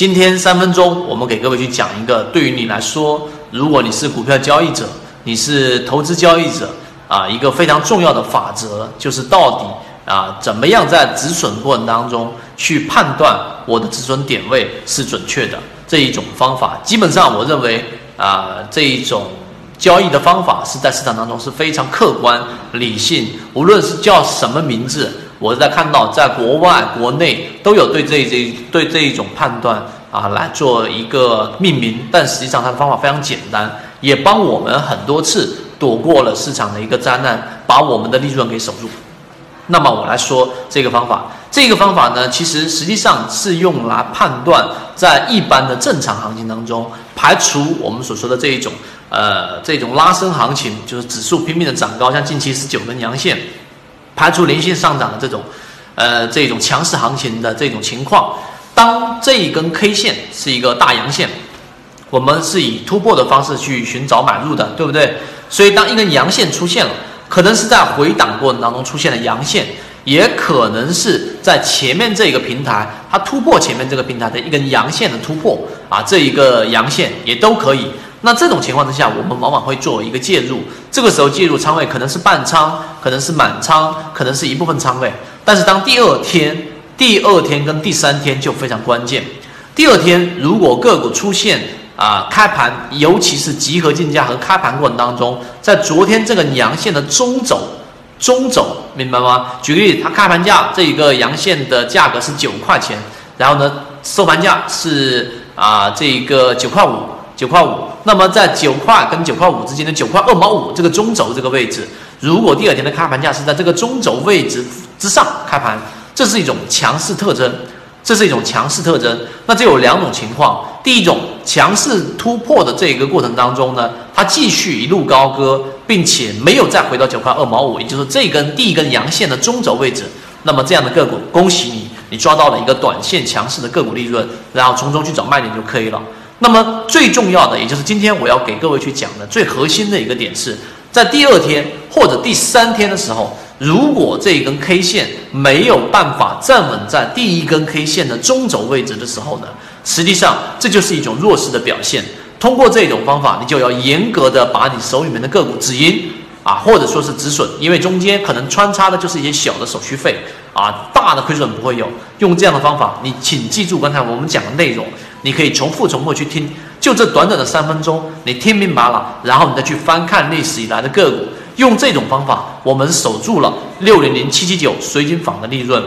今天三分钟，我们给各位去讲一个，对于你来说，如果你是股票交易者，你是投资交易者啊，一个非常重要的法则，就是到底啊，怎么样在止损过程当中去判断我的止损点位是准确的这一种方法。基本上，我认为啊，这一种交易的方法是在市场当中是非常客观、理性，无论是叫什么名字。我在看到，在国外、国内都有对这这对这一种判断啊来做一个命名，但实际上它的方法非常简单，也帮我们很多次躲过了市场的一个灾难，把我们的利润给守住。那么我来说这个方法，这个方法呢，其实实际上是用来判断在一般的正常行情当中，排除我们所说的这一种呃这种拉升行情，就是指数拼命的涨高，像近期是九根阳线。排除连续上涨的这种，呃，这种强势行情的这种情况，当这一根 K 线是一个大阳线，我们是以突破的方式去寻找买入的，对不对？所以当一根阳线出现了，可能是在回档过程当中出现了阳线，也可能是在前面这个平台它突破前面这个平台的一根阳线的突破啊，这一个阳线也都可以。那这种情况之下，我们往往会做一个介入。这个时候介入仓位可能是半仓，可能是满仓，可能是一部分仓位。但是当第二天、第二天跟第三天就非常关键。第二天如果个股出现啊开盘，尤其是集合竞价和开盘过程当中，在昨天这个阳线的中轴，中轴明白吗？举个例子，它开盘价这一个阳线的价格是九块钱，然后呢收盘价是啊这一个九块五。九块五，那么在九块跟九块五之间的九块二毛五这个中轴这个位置，如果第二天的开盘价是在这个中轴位置之上开盘，这是一种强势特征，这是一种强势特征。那这有两种情况，第一种强势突破的这个过程当中呢，它继续一路高歌，并且没有再回到九块二毛五，也就是这根第一根阳线的中轴位置，那么这样的个股，恭喜你，你抓到了一个短线强势的个股利润，然后从中去找卖点就可以了。那么最重要的，也就是今天我要给各位去讲的最核心的一个点是，在第二天或者第三天的时候，如果这一根 K 线没有办法站稳在第一根 K 线的中轴位置的时候呢，实际上这就是一种弱势的表现。通过这种方法，你就要严格的把你手里面的个股止盈啊，或者说是止损，因为中间可能穿插的就是一些小的手续费啊，大的亏损不会有。用这样的方法，你请记住刚才我们讲的内容。你可以重复、重复去听，就这短短的三分钟，你听明白了，然后你再去翻看历史以来的个股，用这种方法，我们守住了六零零七七九水晶坊的利润，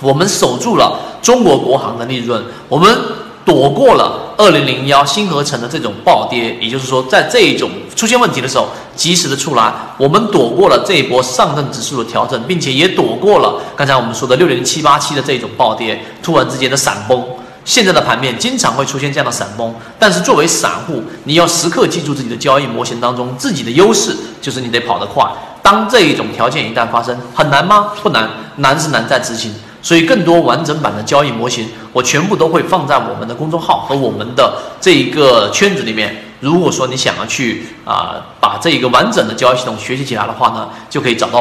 我们守住了中国国航的利润，我们躲过了二零零幺新合成的这种暴跌，也就是说，在这一种出现问题的时候，及时的出来，我们躲过了这一波上证指数的调整，并且也躲过了刚才我们说的六零零七八七的这种暴跌，突然之间的闪崩。现在的盘面经常会出现这样的闪崩，但是作为散户，你要时刻记住自己的交易模型当中自己的优势，就是你得跑得快。当这一种条件一旦发生，很难吗？不难，难是难在执行。所以，更多完整版的交易模型，我全部都会放在我们的公众号和我们的这一个圈子里面。如果说你想要去啊把这一个完整的交易系统学习起来的话呢，就可以找到。